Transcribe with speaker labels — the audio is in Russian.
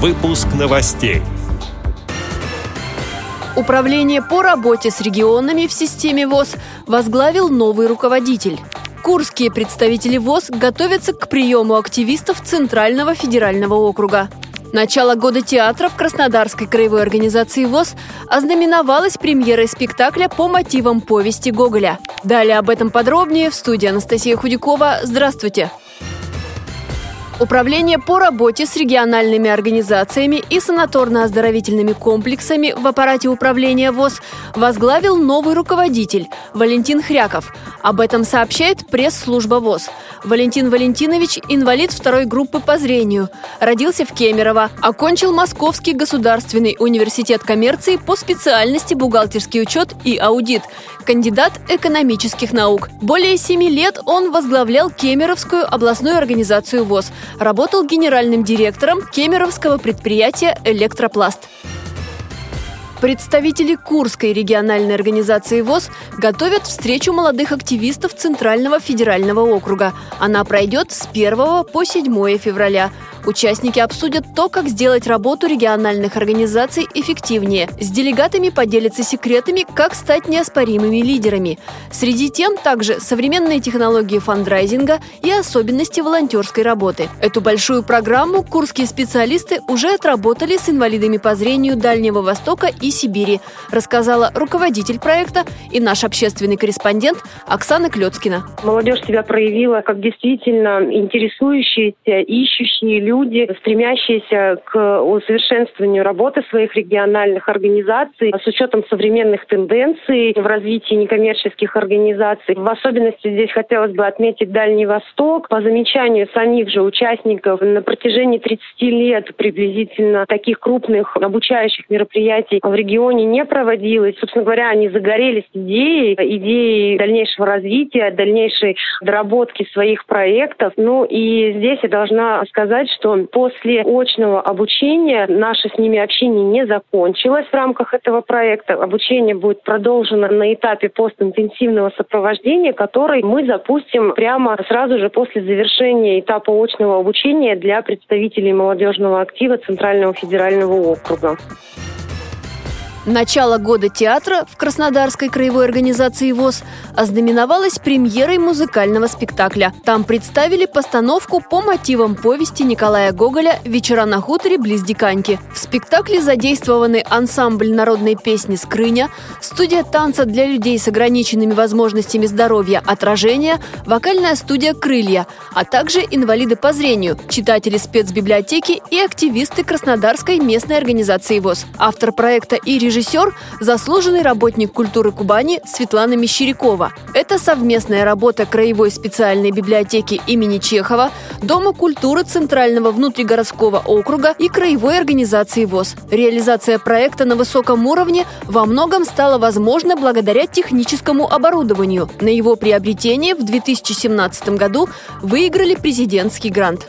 Speaker 1: Выпуск новостей.
Speaker 2: Управление по работе с регионами в системе ВОЗ возглавил новый руководитель. Курские представители ВОЗ готовятся к приему активистов Центрального федерального округа. Начало года театра в Краснодарской краевой организации ВОЗ ознаменовалось премьерой спектакля по мотивам повести Гоголя. Далее об этом подробнее в студии Анастасия Худякова. Здравствуйте! Управление по работе с региональными организациями и санаторно-оздоровительными комплексами в аппарате управления ВОЗ возглавил новый руководитель Валентин Хряков. Об этом сообщает пресс-служба ВОЗ. Валентин Валентинович – инвалид второй группы по зрению. Родился в Кемерово. Окончил Московский государственный университет коммерции по специальности бухгалтерский учет и аудит. Кандидат экономических наук. Более семи лет он возглавлял Кемеровскую областную организацию ВОЗ. Работал генеральным директором кемеровского предприятия «Электропласт». Представители Курской региональной организации ВОЗ готовят встречу молодых активистов Центрального федерального округа. Она пройдет с 1 по 7 февраля. Участники обсудят то, как сделать работу региональных организаций эффективнее. С делегатами поделятся секретами, как стать неоспоримыми лидерами. Среди тем также современные технологии фандрайзинга и особенности волонтерской работы. Эту большую программу курские специалисты уже отработали с инвалидами по зрению Дальнего Востока и Сибири, рассказала руководитель проекта и наш общественный корреспондент Оксана Клецкина.
Speaker 3: Молодежь себя проявила как действительно интересующиеся, ищущие люди люди, стремящиеся к усовершенствованию работы своих региональных организаций с учетом современных тенденций в развитии некоммерческих организаций. В особенности здесь хотелось бы отметить Дальний Восток. По замечанию самих же участников на протяжении 30 лет приблизительно таких крупных обучающих мероприятий в регионе не проводилось. Собственно говоря, они загорелись идеей, идеей дальнейшего развития, дальнейшей доработки своих проектов. Ну и здесь я должна сказать, что после очного обучения наше с ними общение не закончилось в рамках этого проекта. Обучение будет продолжено на этапе постинтенсивного сопровождения, который мы запустим прямо сразу же после завершения этапа очного обучения для представителей молодежного актива Центрального федерального округа.
Speaker 2: Начало года театра в Краснодарской краевой организации ВОЗ ознаменовалось премьерой музыкального спектакля. Там представили постановку по мотивам повести Николая Гоголя «Вечера на хуторе близ Диканьки». В спектакле задействованы ансамбль народной песни «Скрыня», студия танца для людей с ограниченными возможностями здоровья «Отражение», вокальная студия «Крылья», а также инвалиды по зрению, читатели спецбиблиотеки и активисты Краснодарской местной организации ВОЗ. Автор проекта и режиссер режиссер – заслуженный работник культуры Кубани Светлана Мещерякова. Это совместная работа Краевой специальной библиотеки имени Чехова, Дома культуры Центрального внутригородского округа и Краевой организации ВОЗ. Реализация проекта на высоком уровне во многом стала возможна благодаря техническому оборудованию. На его приобретение в 2017 году выиграли президентский грант.